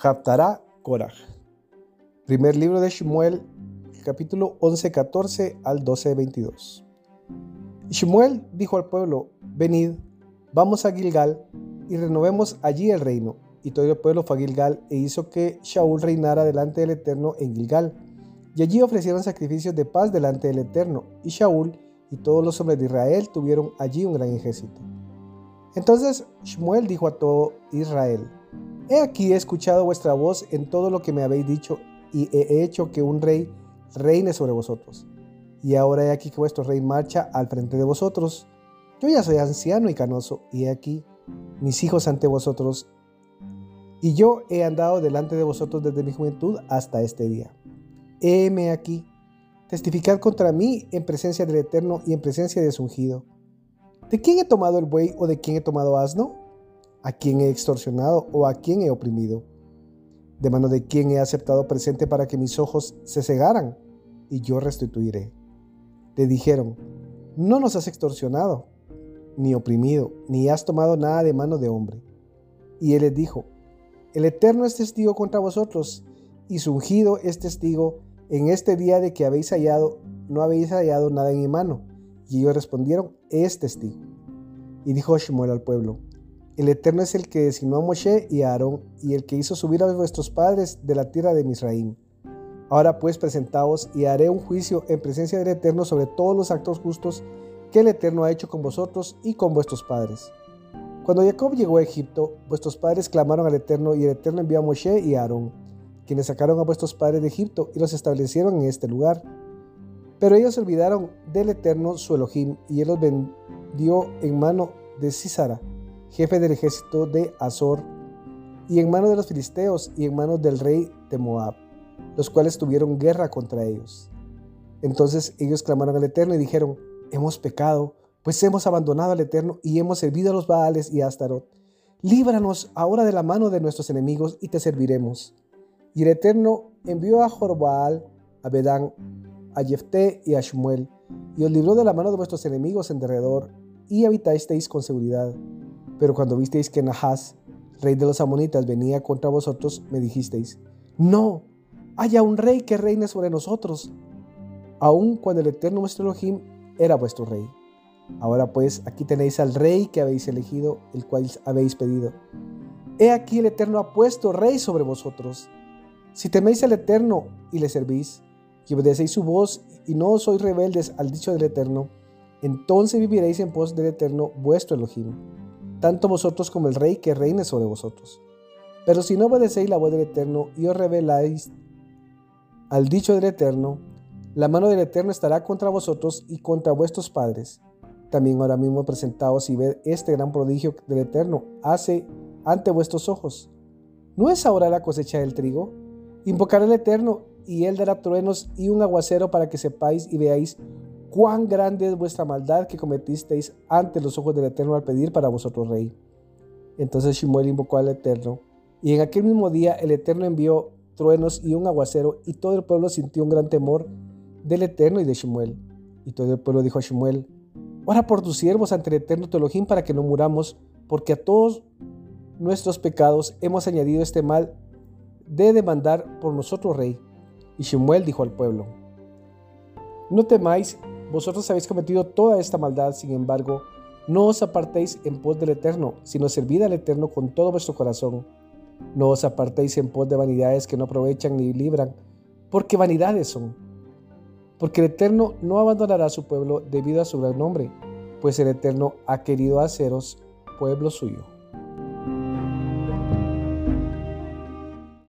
Haftará Korah. Primer libro de Shmuel, capítulo 11, 14 al 12, 22. Shmuel dijo al pueblo, venid, vamos a Gilgal y renovemos allí el reino. Y todo el pueblo fue a Gilgal e hizo que Shaul reinara delante del Eterno en Gilgal. Y allí ofrecieron sacrificios de paz delante del Eterno. Y Shaul y todos los hombres de Israel tuvieron allí un gran ejército. Entonces Shmuel dijo a todo Israel, He aquí he escuchado vuestra voz en todo lo que me habéis dicho y he hecho que un rey reine sobre vosotros. Y ahora he aquí que vuestro rey marcha al frente de vosotros. Yo ya soy anciano y canoso, y he aquí mis hijos ante vosotros, y yo he andado delante de vosotros desde mi juventud hasta este día. Heme aquí, testificad contra mí en presencia del Eterno y en presencia de su ungido. ¿De quién he tomado el buey o de quién he tomado asno? ¿A quién he extorsionado o a quién he oprimido? ¿De mano de quién he aceptado presente para que mis ojos se cegaran? Y yo restituiré. Le dijeron, no nos has extorsionado, ni oprimido, ni has tomado nada de mano de hombre. Y él les dijo, el Eterno es testigo contra vosotros, y su ungido es testigo en este día de que habéis hallado, no habéis hallado nada en mi mano. Y ellos respondieron, es testigo. Y dijo Shmuel al pueblo, el Eterno es el que designó a Moshe y a Aarón, y el que hizo subir a vuestros padres de la tierra de Misraim. Ahora pues presentaos y haré un juicio en presencia del Eterno sobre todos los actos justos que el Eterno ha hecho con vosotros y con vuestros padres. Cuando Jacob llegó a Egipto, vuestros padres clamaron al Eterno y el Eterno envió a Moshe y a Aarón, quienes sacaron a vuestros padres de Egipto y los establecieron en este lugar. Pero ellos olvidaron del Eterno su Elohim y él los vendió en mano de Cisara jefe del ejército de Azor, y en manos de los filisteos y en manos del rey de Moab, los cuales tuvieron guerra contra ellos. Entonces ellos clamaron al Eterno y dijeron, hemos pecado, pues hemos abandonado al Eterno y hemos servido a los Baales y a Astarot. Líbranos ahora de la mano de nuestros enemigos y te serviremos. Y el Eterno envió a Jorbaal, a Bedán, a Jefté y a Shmuel, y os libró de la mano de vuestros enemigos en derredor, y habitasteis con seguridad. Pero cuando visteis que Nahas, rey de los amonitas, venía contra vosotros, me dijisteis, no, haya un rey que reine sobre nosotros, aun cuando el eterno vuestro Elohim era vuestro rey. Ahora pues aquí tenéis al rey que habéis elegido, el cual habéis pedido. He aquí el eterno ha puesto rey sobre vosotros. Si teméis al eterno y le servís, y obedecéis su voz y no sois rebeldes al dicho del eterno, entonces viviréis en pos del eterno vuestro Elohim tanto vosotros como el rey que reine sobre vosotros. Pero si no obedecéis la voz del Eterno y os rebeláis al dicho del Eterno, la mano del Eterno estará contra vosotros y contra vuestros padres. También ahora mismo presentaos y ved este gran prodigio del Eterno hace ante vuestros ojos. ¿No es ahora la cosecha del trigo? Invocar al Eterno y él dará truenos y un aguacero para que sepáis y veáis cuán grande es vuestra maldad que cometisteis ante los ojos del Eterno al pedir para vosotros rey. Entonces Shimuel invocó al Eterno, y en aquel mismo día el Eterno envió truenos y un aguacero, y todo el pueblo sintió un gran temor del Eterno y de Shimuel. Y todo el pueblo dijo a Shimuel, ora por tus siervos ante el Eterno Teologín para que no muramos, porque a todos nuestros pecados hemos añadido este mal de demandar por nosotros rey. Y Shimuel dijo al pueblo, no temáis vosotros habéis cometido toda esta maldad, sin embargo, no os apartéis en pos del Eterno, sino servid al Eterno con todo vuestro corazón. No os apartéis en pos de vanidades que no aprovechan ni libran, porque vanidades son. Porque el Eterno no abandonará a su pueblo debido a su gran nombre, pues el Eterno ha querido haceros pueblo suyo.